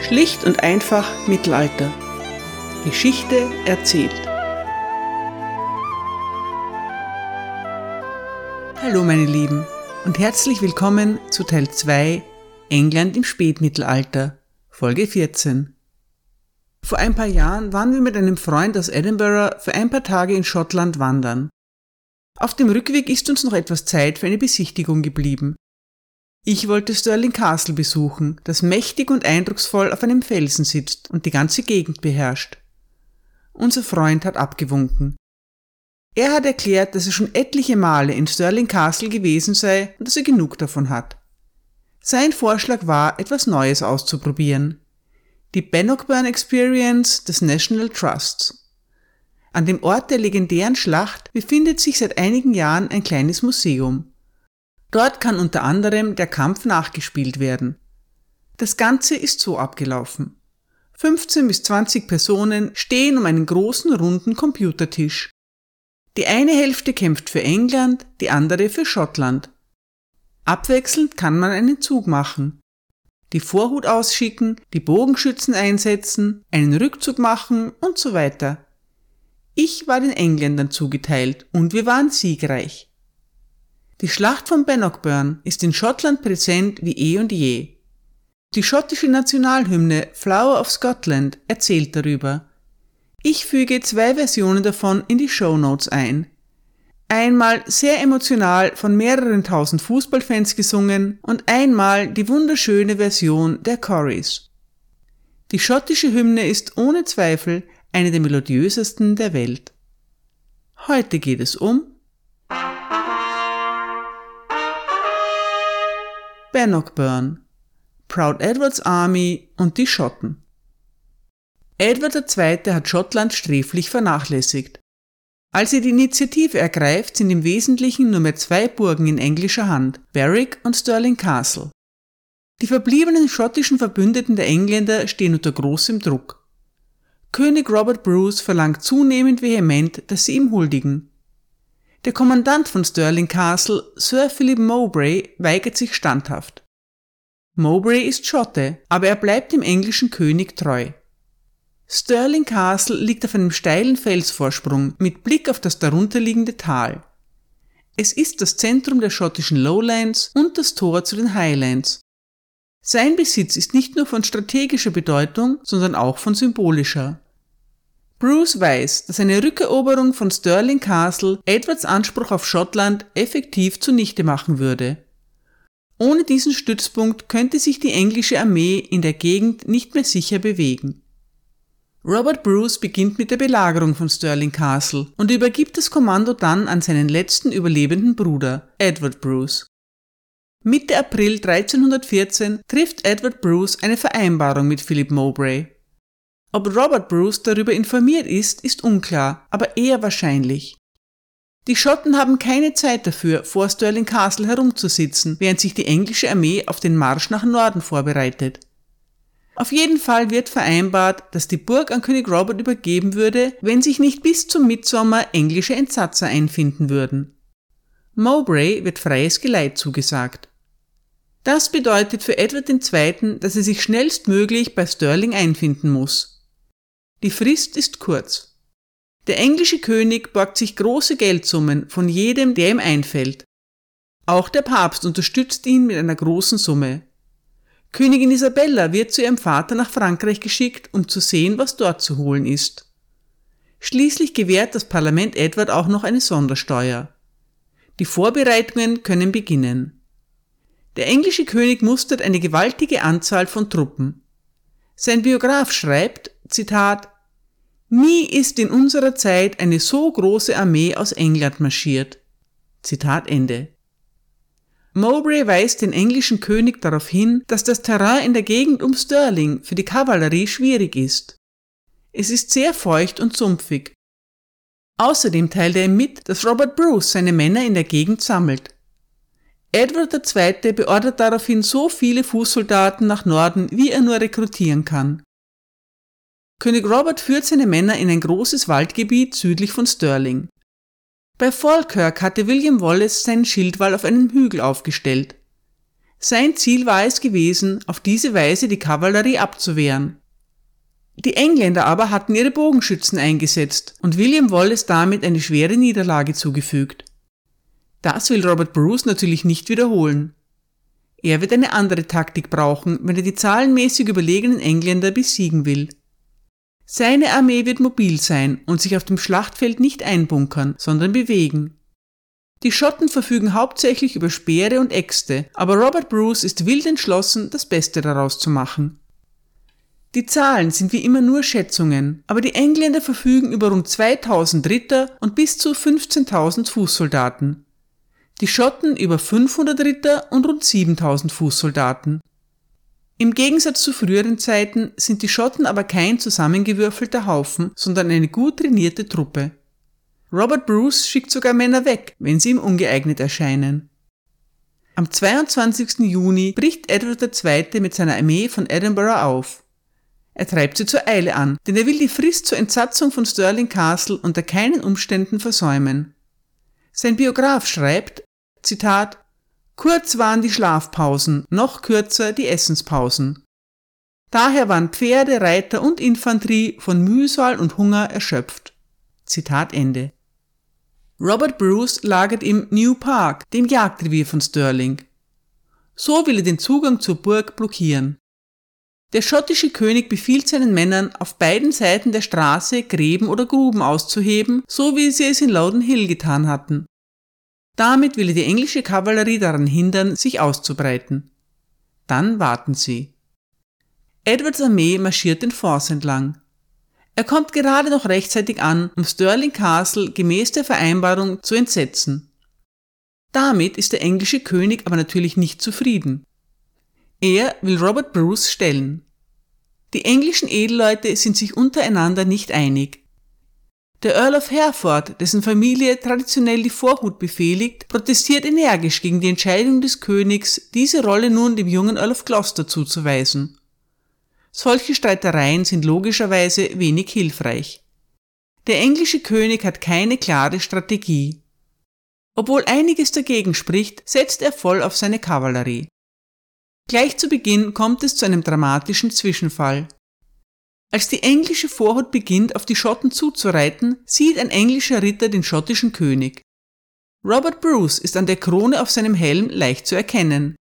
Schlicht und einfach Mittelalter. Geschichte erzählt. Hallo meine Lieben und herzlich willkommen zu Teil 2 England im Spätmittelalter, Folge 14. Vor ein paar Jahren waren wir mit einem Freund aus Edinburgh für ein paar Tage in Schottland wandern. Auf dem Rückweg ist uns noch etwas Zeit für eine Besichtigung geblieben. Ich wollte Stirling Castle besuchen, das mächtig und eindrucksvoll auf einem Felsen sitzt und die ganze Gegend beherrscht. Unser Freund hat abgewunken. Er hat erklärt, dass er schon etliche Male in Stirling Castle gewesen sei und dass er genug davon hat. Sein Vorschlag war, etwas Neues auszuprobieren. Die Bannockburn Experience des National Trusts. An dem Ort der legendären Schlacht befindet sich seit einigen Jahren ein kleines Museum. Dort kann unter anderem der Kampf nachgespielt werden. Das Ganze ist so abgelaufen. 15 bis 20 Personen stehen um einen großen runden Computertisch. Die eine Hälfte kämpft für England, die andere für Schottland. Abwechselnd kann man einen Zug machen. Die Vorhut ausschicken, die Bogenschützen einsetzen, einen Rückzug machen und so weiter. Ich war den Engländern zugeteilt und wir waren siegreich. Die Schlacht von Bannockburn ist in Schottland präsent wie eh und je. Die schottische Nationalhymne Flower of Scotland erzählt darüber. Ich füge zwei Versionen davon in die Show Notes ein. Einmal sehr emotional von mehreren tausend Fußballfans gesungen und einmal die wunderschöne Version der Corys. Die schottische Hymne ist ohne Zweifel eine der melodiösesten der Welt. Heute geht es um Bannockburn, Proud Edwards Army und die Schotten. Edward II. hat Schottland sträflich vernachlässigt. Als er die Initiative ergreift, sind im Wesentlichen nur mehr zwei Burgen in englischer Hand, Berwick und Stirling Castle. Die verbliebenen schottischen Verbündeten der Engländer stehen unter großem Druck. König Robert Bruce verlangt zunehmend vehement, dass sie ihm huldigen. Der Kommandant von Stirling Castle, Sir Philip Mowbray, weigert sich standhaft. Mowbray ist Schotte, aber er bleibt dem englischen König treu. Stirling Castle liegt auf einem steilen Felsvorsprung mit Blick auf das darunterliegende Tal. Es ist das Zentrum der schottischen Lowlands und das Tor zu den Highlands. Sein Besitz ist nicht nur von strategischer Bedeutung, sondern auch von symbolischer. Bruce weiß, dass eine Rückeroberung von Stirling Castle Edwards Anspruch auf Schottland effektiv zunichte machen würde. Ohne diesen Stützpunkt könnte sich die englische Armee in der Gegend nicht mehr sicher bewegen. Robert Bruce beginnt mit der Belagerung von Stirling Castle und übergibt das Kommando dann an seinen letzten überlebenden Bruder, Edward Bruce. Mitte April 1314 trifft Edward Bruce eine Vereinbarung mit Philip Mowbray. Ob Robert Bruce darüber informiert ist, ist unklar, aber eher wahrscheinlich. Die Schotten haben keine Zeit dafür, vor Stirling Castle herumzusitzen, während sich die englische Armee auf den Marsch nach Norden vorbereitet. Auf jeden Fall wird vereinbart, dass die Burg an König Robert übergeben würde, wenn sich nicht bis zum Mitsommer englische Entsatzer einfinden würden. Mowbray wird freies Geleit zugesagt. Das bedeutet für Edward II., dass er sich schnellstmöglich bei Stirling einfinden muss. Die Frist ist kurz. Der englische König borgt sich große Geldsummen von jedem, der ihm einfällt. Auch der Papst unterstützt ihn mit einer großen Summe. Königin Isabella wird zu ihrem Vater nach Frankreich geschickt, um zu sehen, was dort zu holen ist. Schließlich gewährt das Parlament Edward auch noch eine Sondersteuer. Die Vorbereitungen können beginnen. Der englische König mustert eine gewaltige Anzahl von Truppen. Sein Biograf schreibt, Zitat, Nie ist in unserer Zeit eine so große Armee aus England marschiert. Zitat Ende. Mowbray weist den englischen König darauf hin, dass das Terrain in der Gegend um Stirling für die Kavallerie schwierig ist. Es ist sehr feucht und sumpfig. Außerdem teilt er ihm mit, dass Robert Bruce seine Männer in der Gegend sammelt. Edward II. beordert daraufhin so viele Fußsoldaten nach Norden, wie er nur rekrutieren kann. König Robert führt seine Männer in ein großes Waldgebiet südlich von Stirling. Bei Falkirk hatte William Wallace seinen Schildwall auf einem Hügel aufgestellt. Sein Ziel war es gewesen, auf diese Weise die Kavallerie abzuwehren. Die Engländer aber hatten ihre Bogenschützen eingesetzt und William Wallace damit eine schwere Niederlage zugefügt. Das will Robert Bruce natürlich nicht wiederholen. Er wird eine andere Taktik brauchen, wenn er die zahlenmäßig überlegenen Engländer besiegen will. Seine Armee wird mobil sein und sich auf dem Schlachtfeld nicht einbunkern, sondern bewegen. Die Schotten verfügen hauptsächlich über Speere und Äxte, aber Robert Bruce ist wild entschlossen, das Beste daraus zu machen. Die Zahlen sind wie immer nur Schätzungen, aber die Engländer verfügen über rund 2000 Ritter und bis zu 15.000 Fußsoldaten. Die Schotten über 500 Ritter und rund 7000 Fußsoldaten. Im Gegensatz zu früheren Zeiten sind die Schotten aber kein zusammengewürfelter Haufen, sondern eine gut trainierte Truppe. Robert Bruce schickt sogar Männer weg, wenn sie ihm ungeeignet erscheinen. Am 22. Juni bricht Edward II. mit seiner Armee von Edinburgh auf. Er treibt sie zur Eile an, denn er will die Frist zur Entsatzung von Stirling Castle unter keinen Umständen versäumen. Sein Biograf schreibt, Zitat, Kurz waren die Schlafpausen, noch kürzer die Essenspausen. Daher waren Pferde, Reiter und Infanterie von Mühsal und Hunger erschöpft. Zitat Ende. Robert Bruce lagert im New Park, dem Jagdrevier von Stirling. So will er den Zugang zur Burg blockieren. Der schottische König befiehlt seinen Männern, auf beiden Seiten der Straße Gräben oder Gruben auszuheben, so wie sie es in Loudon Hill getan hatten. Damit will die englische Kavallerie daran hindern, sich auszubreiten. Dann warten sie. Edwards Armee marschiert den Force entlang. Er kommt gerade noch rechtzeitig an, um Stirling Castle gemäß der Vereinbarung zu entsetzen. Damit ist der englische König aber natürlich nicht zufrieden. Er will Robert Bruce stellen. Die englischen Edelleute sind sich untereinander nicht einig. Der Earl of Hereford, dessen Familie traditionell die Vorhut befehligt, protestiert energisch gegen die Entscheidung des Königs, diese Rolle nun dem jungen Earl of Gloucester zuzuweisen. Solche Streitereien sind logischerweise wenig hilfreich. Der englische König hat keine klare Strategie. Obwohl einiges dagegen spricht, setzt er voll auf seine Kavallerie. Gleich zu Beginn kommt es zu einem dramatischen Zwischenfall. Als die englische Vorhut beginnt, auf die Schotten zuzureiten, sieht ein englischer Ritter den schottischen König. Robert Bruce ist an der Krone auf seinem Helm leicht zu erkennen.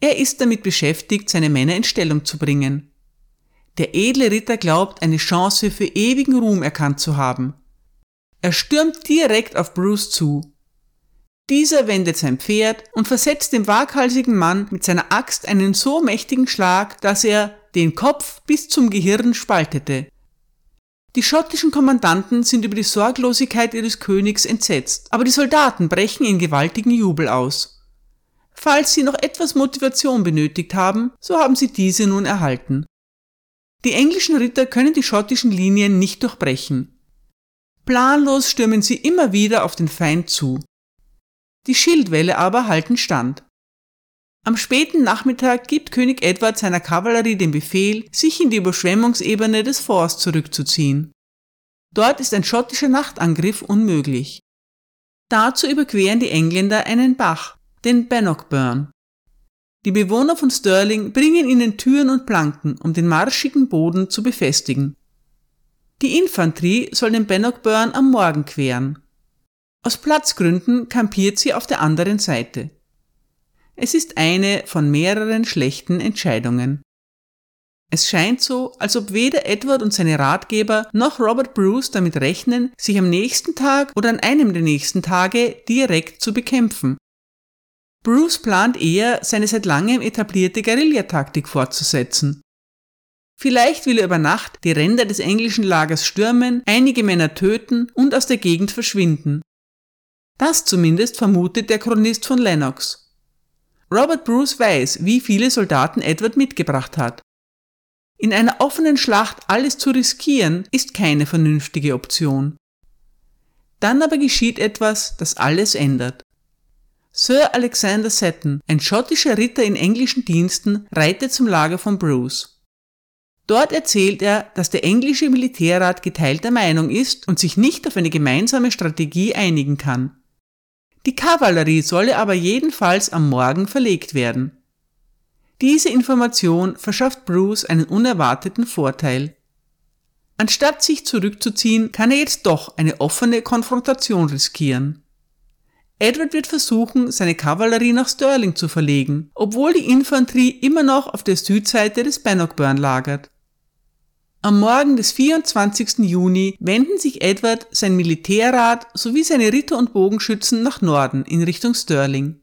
Er ist damit beschäftigt, seine Männer in Stellung zu bringen. Der edle Ritter glaubt, eine Chance für ewigen Ruhm erkannt zu haben. Er stürmt direkt auf Bruce zu. Dieser wendet sein Pferd und versetzt dem waghalsigen Mann mit seiner Axt einen so mächtigen Schlag, dass er, den Kopf bis zum Gehirn spaltete. Die schottischen Kommandanten sind über die Sorglosigkeit ihres Königs entsetzt, aber die Soldaten brechen in gewaltigen Jubel aus. Falls sie noch etwas Motivation benötigt haben, so haben sie diese nun erhalten. Die englischen Ritter können die schottischen Linien nicht durchbrechen. Planlos stürmen sie immer wieder auf den Feind zu. Die Schildwälle aber halten stand. Am späten Nachmittag gibt König Edward seiner Kavallerie den Befehl, sich in die Überschwemmungsebene des Forts zurückzuziehen. Dort ist ein schottischer Nachtangriff unmöglich. Dazu überqueren die Engländer einen Bach, den Bannockburn. Die Bewohner von Stirling bringen ihnen Türen und Planken, um den marschigen Boden zu befestigen. Die Infanterie soll den Bannockburn am Morgen queren. Aus Platzgründen kampiert sie auf der anderen Seite. Es ist eine von mehreren schlechten Entscheidungen. Es scheint so, als ob weder Edward und seine Ratgeber noch Robert Bruce damit rechnen, sich am nächsten Tag oder an einem der nächsten Tage direkt zu bekämpfen. Bruce plant eher, seine seit langem etablierte Guerillataktik fortzusetzen. Vielleicht will er über Nacht die Ränder des englischen Lagers stürmen, einige Männer töten und aus der Gegend verschwinden. Das zumindest vermutet der Chronist von Lennox. Robert Bruce weiß, wie viele Soldaten Edward mitgebracht hat. In einer offenen Schlacht alles zu riskieren, ist keine vernünftige Option. Dann aber geschieht etwas, das alles ändert. Sir Alexander Seton, ein schottischer Ritter in englischen Diensten, reitet zum Lager von Bruce. Dort erzählt er, dass der englische Militärrat geteilter Meinung ist und sich nicht auf eine gemeinsame Strategie einigen kann. Die Kavallerie solle aber jedenfalls am Morgen verlegt werden. Diese Information verschafft Bruce einen unerwarteten Vorteil. Anstatt sich zurückzuziehen, kann er jetzt doch eine offene Konfrontation riskieren. Edward wird versuchen, seine Kavallerie nach Stirling zu verlegen, obwohl die Infanterie immer noch auf der Südseite des Bannockburn lagert. Am Morgen des 24. Juni wenden sich Edward, sein Militärrat sowie seine Ritter und Bogenschützen nach Norden in Richtung Stirling.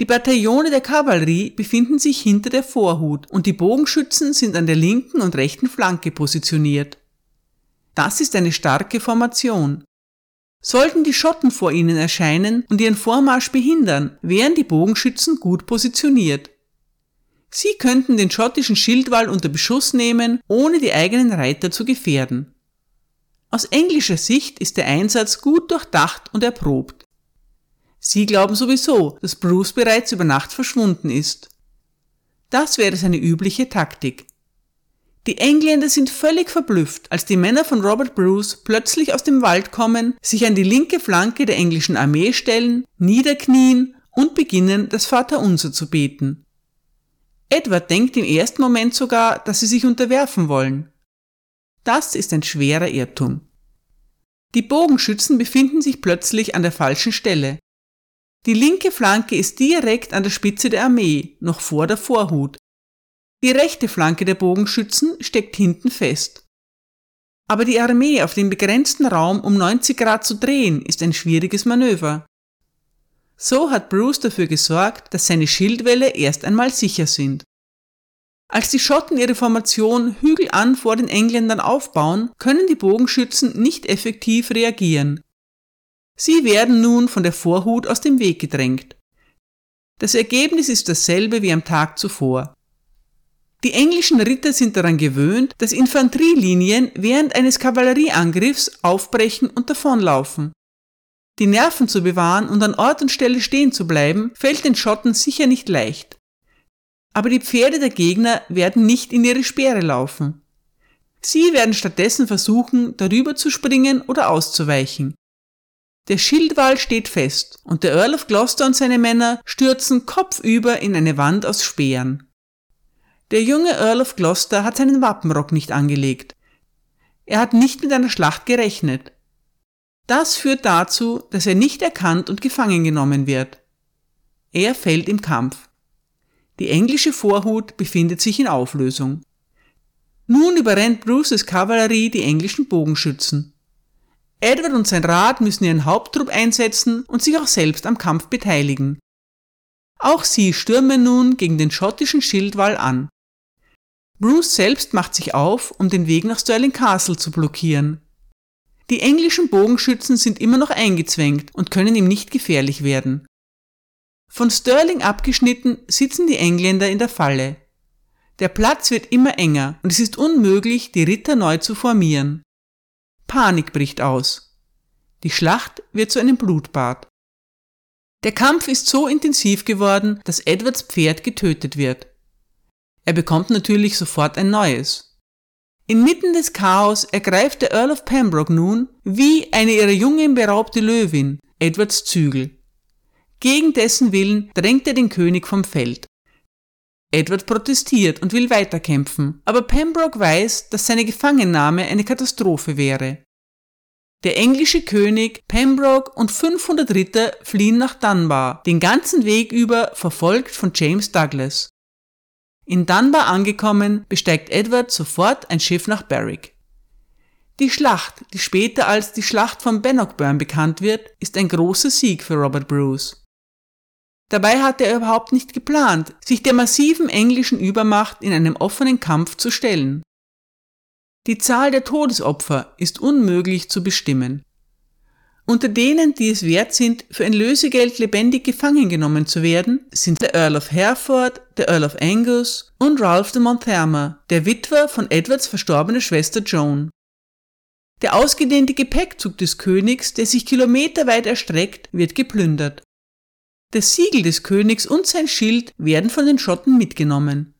Die Bataillone der Kavallerie befinden sich hinter der Vorhut und die Bogenschützen sind an der linken und rechten Flanke positioniert. Das ist eine starke Formation. Sollten die Schotten vor ihnen erscheinen und ihren Vormarsch behindern, wären die Bogenschützen gut positioniert. Sie könnten den schottischen Schildwall unter Beschuss nehmen, ohne die eigenen Reiter zu gefährden. Aus englischer Sicht ist der Einsatz gut durchdacht und erprobt. Sie glauben sowieso, dass Bruce bereits über Nacht verschwunden ist. Das wäre seine übliche Taktik. Die Engländer sind völlig verblüfft, als die Männer von Robert Bruce plötzlich aus dem Wald kommen, sich an die linke Flanke der englischen Armee stellen, niederknien und beginnen, das Vaterunser zu beten. Edward denkt im ersten Moment sogar, dass sie sich unterwerfen wollen. Das ist ein schwerer Irrtum. Die Bogenschützen befinden sich plötzlich an der falschen Stelle. Die linke Flanke ist direkt an der Spitze der Armee, noch vor der Vorhut. Die rechte Flanke der Bogenschützen steckt hinten fest. Aber die Armee auf dem begrenzten Raum um 90 Grad zu drehen, ist ein schwieriges Manöver. So hat Bruce dafür gesorgt, dass seine Schildwälle erst einmal sicher sind. Als die Schotten ihre Formation hügelan vor den Engländern aufbauen, können die Bogenschützen nicht effektiv reagieren. Sie werden nun von der Vorhut aus dem Weg gedrängt. Das Ergebnis ist dasselbe wie am Tag zuvor. Die englischen Ritter sind daran gewöhnt, dass Infanterielinien während eines Kavallerieangriffs aufbrechen und davonlaufen. Die Nerven zu bewahren und an Ort und Stelle stehen zu bleiben, fällt den Schotten sicher nicht leicht. Aber die Pferde der Gegner werden nicht in ihre Speere laufen. Sie werden stattdessen versuchen, darüber zu springen oder auszuweichen. Der Schildwall steht fest und der Earl of Gloucester und seine Männer stürzen kopfüber in eine Wand aus Speeren. Der junge Earl of Gloucester hat seinen Wappenrock nicht angelegt. Er hat nicht mit einer Schlacht gerechnet. Das führt dazu, dass er nicht erkannt und gefangen genommen wird. Er fällt im Kampf. Die englische Vorhut befindet sich in Auflösung. Nun überrennt Bruces Kavallerie die englischen Bogenschützen. Edward und sein Rat müssen ihren Haupttrupp einsetzen und sich auch selbst am Kampf beteiligen. Auch sie stürmen nun gegen den schottischen Schildwall an. Bruce selbst macht sich auf, um den Weg nach Stirling Castle zu blockieren. Die englischen Bogenschützen sind immer noch eingezwängt und können ihm nicht gefährlich werden. Von Stirling abgeschnitten sitzen die Engländer in der Falle. Der Platz wird immer enger und es ist unmöglich, die Ritter neu zu formieren. Panik bricht aus. Die Schlacht wird zu einem Blutbad. Der Kampf ist so intensiv geworden, dass Edwards Pferd getötet wird. Er bekommt natürlich sofort ein neues. Inmitten des Chaos ergreift der Earl of Pembroke nun, wie eine ihrer Jungen beraubte Löwin, Edwards Zügel. Gegen dessen Willen drängt er den König vom Feld. Edward protestiert und will weiterkämpfen, aber Pembroke weiß, dass seine Gefangennahme eine Katastrophe wäre. Der englische König, Pembroke und 500 Ritter fliehen nach Dunbar, den ganzen Weg über verfolgt von James Douglas. In Dunbar angekommen, besteigt Edward sofort ein Schiff nach Berwick. Die Schlacht, die später als die Schlacht von Bannockburn bekannt wird, ist ein großer Sieg für Robert Bruce. Dabei hatte er überhaupt nicht geplant, sich der massiven englischen Übermacht in einem offenen Kampf zu stellen. Die Zahl der Todesopfer ist unmöglich zu bestimmen. Unter denen, die es wert sind, für ein Lösegeld lebendig gefangen genommen zu werden, sind der Earl of Hereford, der Earl of Angus und Ralph de Monthermer, der Witwer von Edwards verstorbener Schwester Joan. Der ausgedehnte Gepäckzug des Königs, der sich kilometerweit erstreckt, wird geplündert. Das Siegel des Königs und sein Schild werden von den Schotten mitgenommen.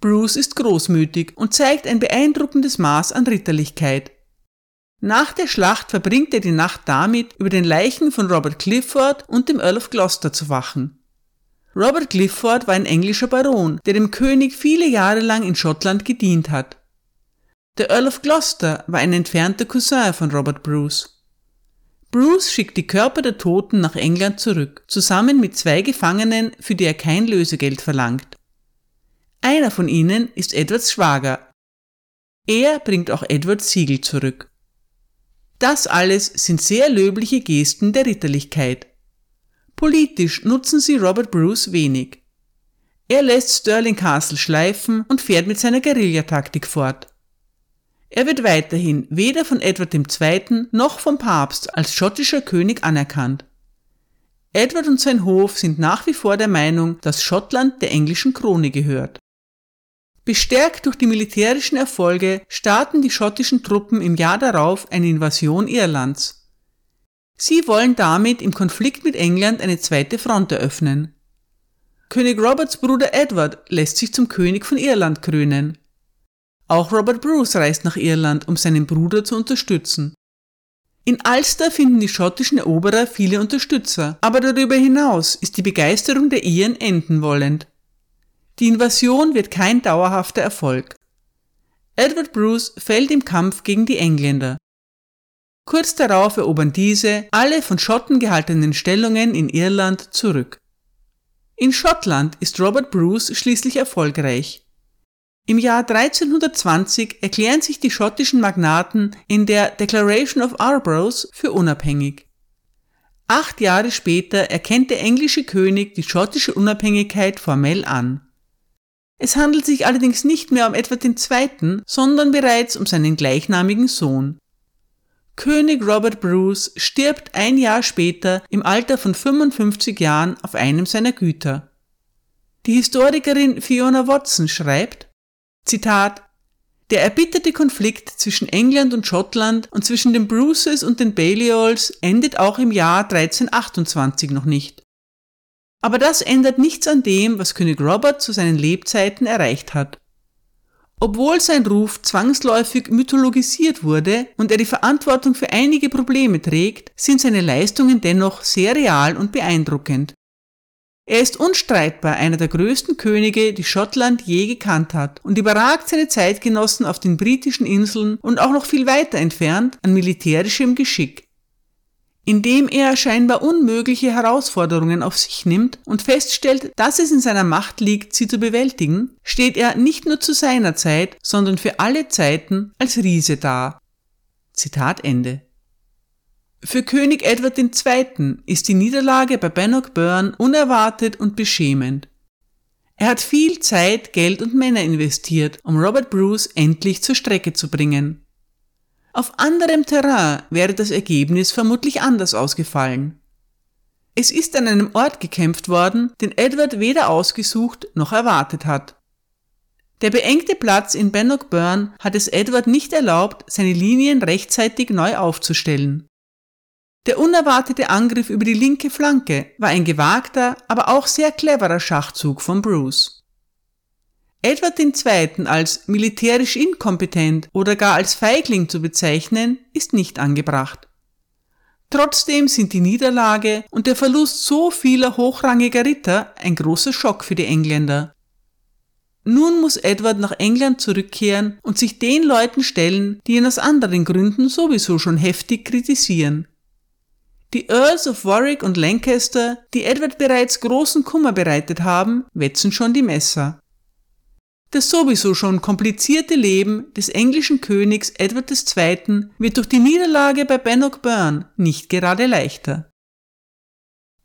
Bruce ist großmütig und zeigt ein beeindruckendes Maß an Ritterlichkeit. Nach der Schlacht verbringt er die Nacht damit, über den Leichen von Robert Clifford und dem Earl of Gloucester zu wachen. Robert Clifford war ein englischer Baron, der dem König viele Jahre lang in Schottland gedient hat. Der Earl of Gloucester war ein entfernter Cousin von Robert Bruce. Bruce schickt die Körper der Toten nach England zurück, zusammen mit zwei Gefangenen, für die er kein Lösegeld verlangt. Einer von ihnen ist Edwards Schwager. Er bringt auch Edwards Siegel zurück. Das alles sind sehr löbliche Gesten der Ritterlichkeit. Politisch nutzen sie Robert Bruce wenig. Er lässt Stirling Castle schleifen und fährt mit seiner Guerillataktik fort. Er wird weiterhin weder von Edward II. noch vom Papst als schottischer König anerkannt. Edward und sein Hof sind nach wie vor der Meinung, dass Schottland der englischen Krone gehört. Bestärkt durch die militärischen Erfolge starten die schottischen Truppen im Jahr darauf eine Invasion Irlands. Sie wollen damit im Konflikt mit England eine zweite Front eröffnen. König Roberts Bruder Edward lässt sich zum König von Irland krönen. Auch Robert Bruce reist nach Irland, um seinen Bruder zu unterstützen. In Ulster finden die schottischen Eroberer viele Unterstützer, aber darüber hinaus ist die Begeisterung der Iren enden wollend. Die Invasion wird kein dauerhafter Erfolg. Edward Bruce fällt im Kampf gegen die Engländer. Kurz darauf erobern diese alle von Schotten gehaltenen Stellungen in Irland zurück. In Schottland ist Robert Bruce schließlich erfolgreich. Im Jahr 1320 erklären sich die schottischen Magnaten in der Declaration of Arbroath für unabhängig. Acht Jahre später erkennt der englische König die schottische Unabhängigkeit formell an. Es handelt sich allerdings nicht mehr um Edward II., sondern bereits um seinen gleichnamigen Sohn. König Robert Bruce stirbt ein Jahr später im Alter von 55 Jahren auf einem seiner Güter. Die Historikerin Fiona Watson schreibt, Zitat, der erbitterte Konflikt zwischen England und Schottland und zwischen den Bruces und den Balliols endet auch im Jahr 1328 noch nicht. Aber das ändert nichts an dem, was König Robert zu seinen Lebzeiten erreicht hat. Obwohl sein Ruf zwangsläufig mythologisiert wurde und er die Verantwortung für einige Probleme trägt, sind seine Leistungen dennoch sehr real und beeindruckend. Er ist unstreitbar einer der größten Könige, die Schottland je gekannt hat und überragt seine Zeitgenossen auf den britischen Inseln und auch noch viel weiter entfernt an militärischem Geschick indem er scheinbar unmögliche Herausforderungen auf sich nimmt und feststellt, dass es in seiner Macht liegt, sie zu bewältigen, steht er nicht nur zu seiner Zeit, sondern für alle Zeiten als Riese da. Zitat Ende. Für König Edward II. ist die Niederlage bei Bannockburn unerwartet und beschämend. Er hat viel Zeit, Geld und Männer investiert, um Robert Bruce endlich zur Strecke zu bringen. Auf anderem Terrain wäre das Ergebnis vermutlich anders ausgefallen. Es ist an einem Ort gekämpft worden, den Edward weder ausgesucht noch erwartet hat. Der beengte Platz in Bannockburn hat es Edward nicht erlaubt, seine Linien rechtzeitig neu aufzustellen. Der unerwartete Angriff über die linke Flanke war ein gewagter, aber auch sehr cleverer Schachzug von Bruce. Edward II. als militärisch inkompetent oder gar als Feigling zu bezeichnen, ist nicht angebracht. Trotzdem sind die Niederlage und der Verlust so vieler hochrangiger Ritter ein großer Schock für die Engländer. Nun muss Edward nach England zurückkehren und sich den Leuten stellen, die ihn aus anderen Gründen sowieso schon heftig kritisieren. Die Earls of Warwick und Lancaster, die Edward bereits großen Kummer bereitet haben, wetzen schon die Messer. Das sowieso schon komplizierte Leben des englischen Königs Edward II. wird durch die Niederlage bei Bannockburn nicht gerade leichter.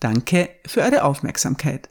Danke für eure Aufmerksamkeit.